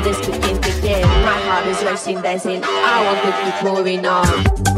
ground is kicking. My heart is racing, dancing. I want to keep moving on.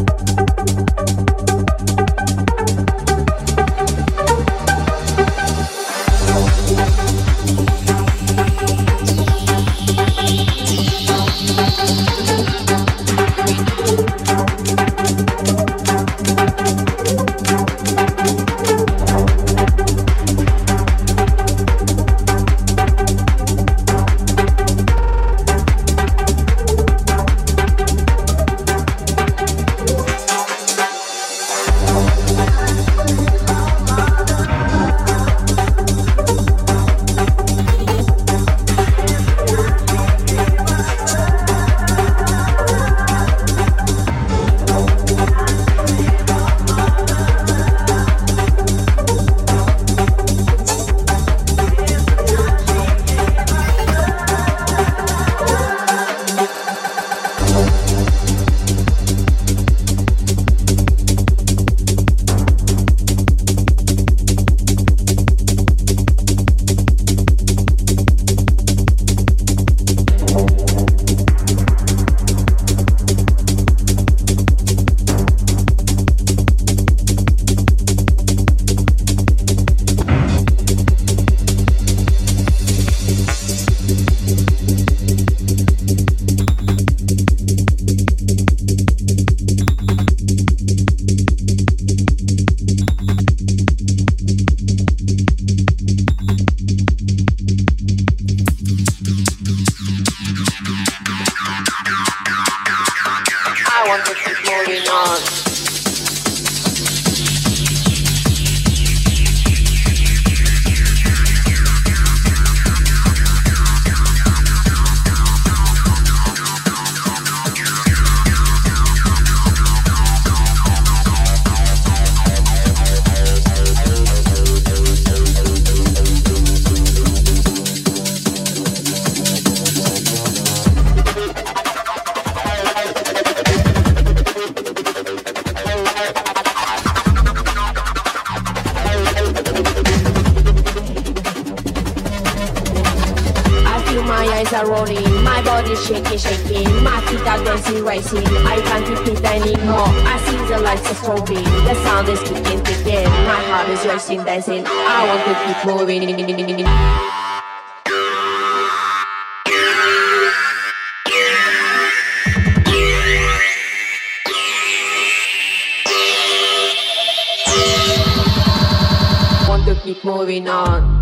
Keep moving on.